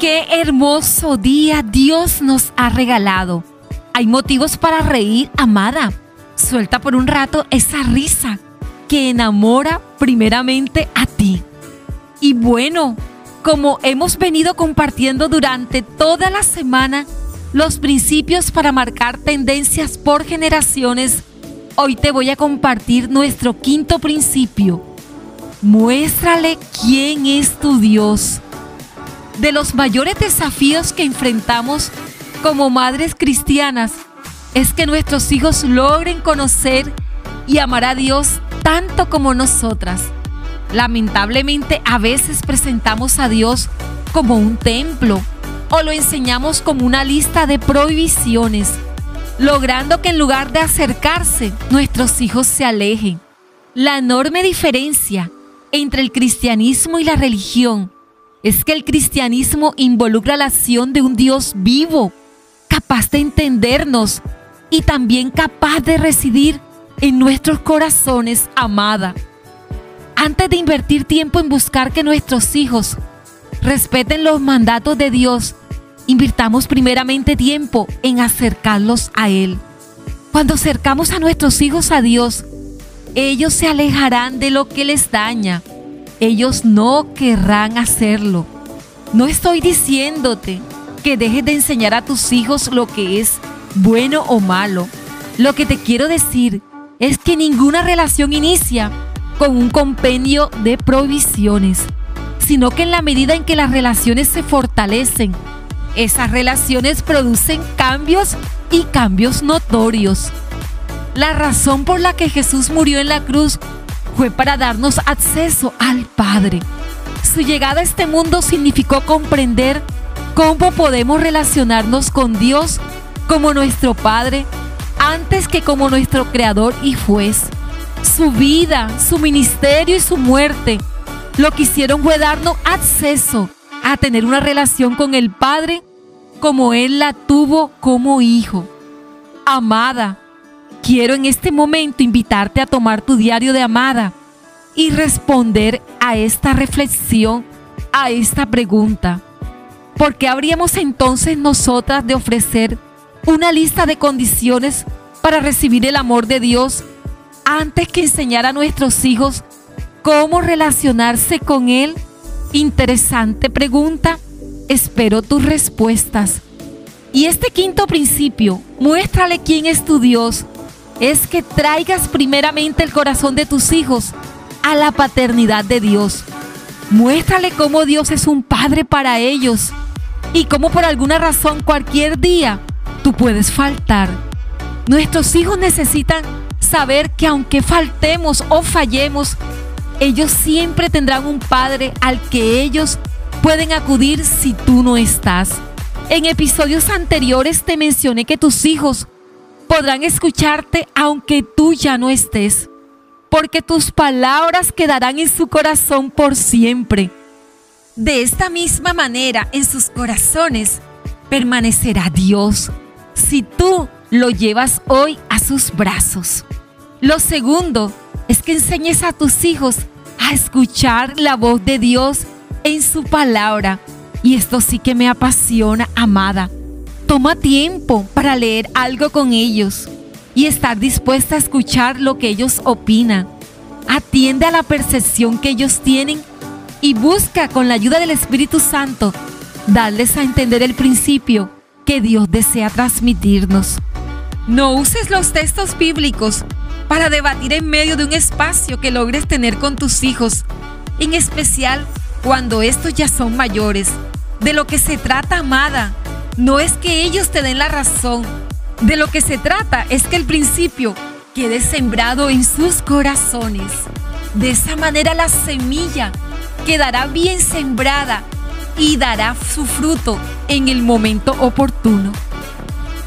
Qué hermoso día Dios nos ha regalado. Hay motivos para reír, amada. Suelta por un rato esa risa que enamora primeramente a ti. Y bueno, como hemos venido compartiendo durante toda la semana los principios para marcar tendencias por generaciones, hoy te voy a compartir nuestro quinto principio. Muéstrale quién es tu Dios de los mayores desafíos que enfrentamos como madres cristianas es que nuestros hijos logren conocer y amar a Dios tanto como nosotras. Lamentablemente a veces presentamos a Dios como un templo o lo enseñamos como una lista de prohibiciones, logrando que en lugar de acercarse, nuestros hijos se alejen. La enorme diferencia entre el cristianismo y la religión es que el cristianismo involucra la acción de un Dios vivo, capaz de entendernos y también capaz de residir en nuestros corazones, amada. Antes de invertir tiempo en buscar que nuestros hijos respeten los mandatos de Dios, invirtamos primeramente tiempo en acercarlos a Él. Cuando acercamos a nuestros hijos a Dios, ellos se alejarán de lo que les daña ellos no querrán hacerlo. No estoy diciéndote que dejes de enseñar a tus hijos lo que es bueno o malo. Lo que te quiero decir es que ninguna relación inicia con un compendio de provisiones, sino que en la medida en que las relaciones se fortalecen, esas relaciones producen cambios y cambios notorios. La razón por la que Jesús murió en la cruz fue para darnos acceso al Padre. Su llegada a este mundo significó comprender cómo podemos relacionarnos con Dios como nuestro Padre antes que como nuestro Creador y juez. Su vida, su ministerio y su muerte lo que hicieron fue darnos acceso a tener una relación con el Padre como Él la tuvo como hijo. Amada, quiero en este momento invitarte a tomar tu diario de amada y responder a esta reflexión, a esta pregunta. ¿Por qué habríamos entonces nosotras de ofrecer una lista de condiciones para recibir el amor de Dios antes que enseñar a nuestros hijos cómo relacionarse con Él? Interesante pregunta. Espero tus respuestas. Y este quinto principio, muéstrale quién es tu Dios es que traigas primeramente el corazón de tus hijos a la paternidad de Dios. Muéstrale cómo Dios es un padre para ellos y cómo por alguna razón cualquier día tú puedes faltar. Nuestros hijos necesitan saber que aunque faltemos o fallemos, ellos siempre tendrán un padre al que ellos pueden acudir si tú no estás. En episodios anteriores te mencioné que tus hijos podrán escucharte aunque tú ya no estés, porque tus palabras quedarán en su corazón por siempre. De esta misma manera, en sus corazones permanecerá Dios si tú lo llevas hoy a sus brazos. Lo segundo es que enseñes a tus hijos a escuchar la voz de Dios en su palabra. Y esto sí que me apasiona, amada Toma tiempo para leer algo con ellos y estar dispuesta a escuchar lo que ellos opinan. Atiende a la percepción que ellos tienen y busca con la ayuda del Espíritu Santo darles a entender el principio que Dios desea transmitirnos. No uses los textos bíblicos para debatir en medio de un espacio que logres tener con tus hijos, en especial cuando estos ya son mayores. De lo que se trata, amada, no es que ellos te den la razón. De lo que se trata es que el principio quede sembrado en sus corazones. De esa manera la semilla quedará bien sembrada y dará su fruto en el momento oportuno.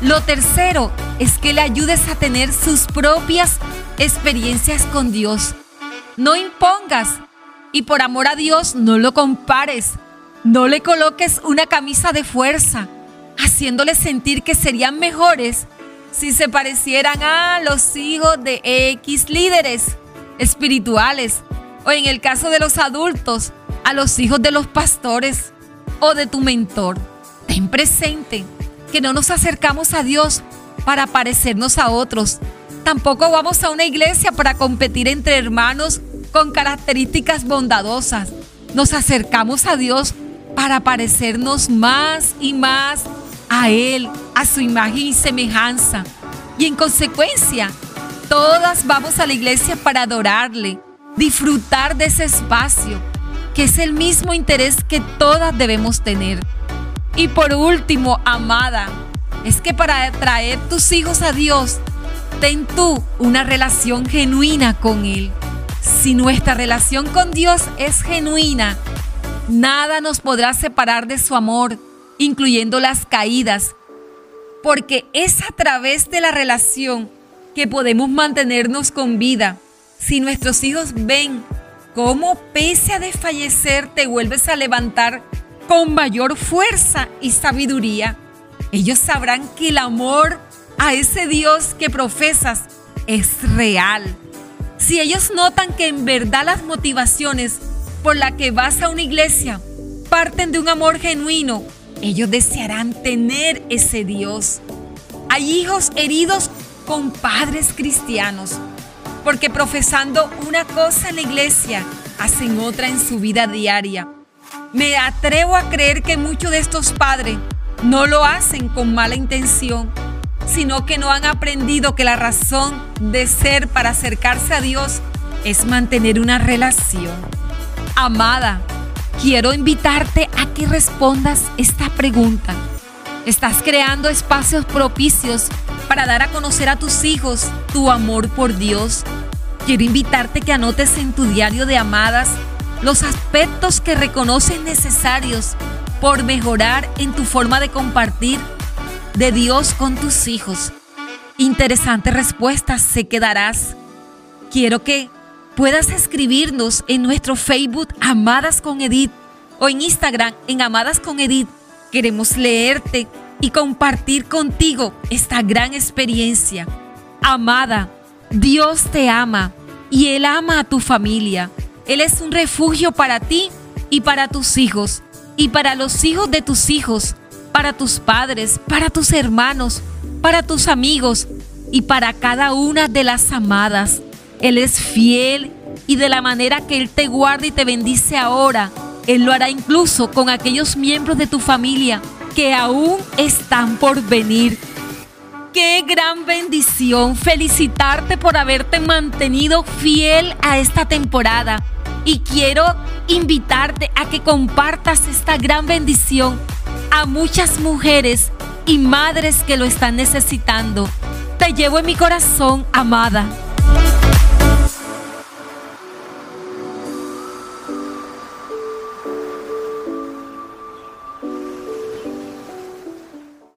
Lo tercero es que le ayudes a tener sus propias experiencias con Dios. No impongas y por amor a Dios no lo compares. No le coloques una camisa de fuerza haciéndoles sentir que serían mejores si se parecieran a los hijos de X líderes espirituales o en el caso de los adultos, a los hijos de los pastores o de tu mentor. Ten presente que no nos acercamos a Dios para parecernos a otros. Tampoco vamos a una iglesia para competir entre hermanos con características bondadosas. Nos acercamos a Dios para parecernos más y más a Él, a su imagen y semejanza. Y en consecuencia, todas vamos a la iglesia para adorarle, disfrutar de ese espacio, que es el mismo interés que todas debemos tener. Y por último, amada, es que para traer tus hijos a Dios, ten tú una relación genuina con Él. Si nuestra relación con Dios es genuina, nada nos podrá separar de su amor, incluyendo las caídas, porque es a través de la relación que podemos mantenernos con vida. Si nuestros hijos ven cómo pese a desfallecer te vuelves a levantar con mayor fuerza y sabiduría, ellos sabrán que el amor a ese Dios que profesas es real. Si ellos notan que en verdad las motivaciones por las que vas a una iglesia parten de un amor genuino, ellos desearán tener ese Dios. Hay hijos heridos con padres cristianos, porque profesando una cosa en la iglesia, hacen otra en su vida diaria. Me atrevo a creer que muchos de estos padres no lo hacen con mala intención, sino que no han aprendido que la razón de ser para acercarse a Dios es mantener una relación. Amada, quiero invitarte a que respondas esta pregunta. ¿Estás creando espacios propicios para dar a conocer a tus hijos tu amor por Dios? Quiero invitarte que anotes en tu diario de amadas los aspectos que reconoces necesarios por mejorar en tu forma de compartir de Dios con tus hijos. Interesantes respuestas se quedarás. Quiero que puedas escribirnos en nuestro Facebook Amadas con Edith o en Instagram en Amadas con Edith. Queremos leerte y compartir contigo esta gran experiencia. Amada, Dios te ama y Él ama a tu familia. Él es un refugio para ti y para tus hijos y para los hijos de tus hijos, para tus padres, para tus hermanos, para tus amigos y para cada una de las amadas. Él es fiel y de la manera que Él te guarda y te bendice ahora, Él lo hará incluso con aquellos miembros de tu familia que aún están por venir. Qué gran bendición felicitarte por haberte mantenido fiel a esta temporada y quiero invitarte a que compartas esta gran bendición a muchas mujeres y madres que lo están necesitando. Te llevo en mi corazón, amada.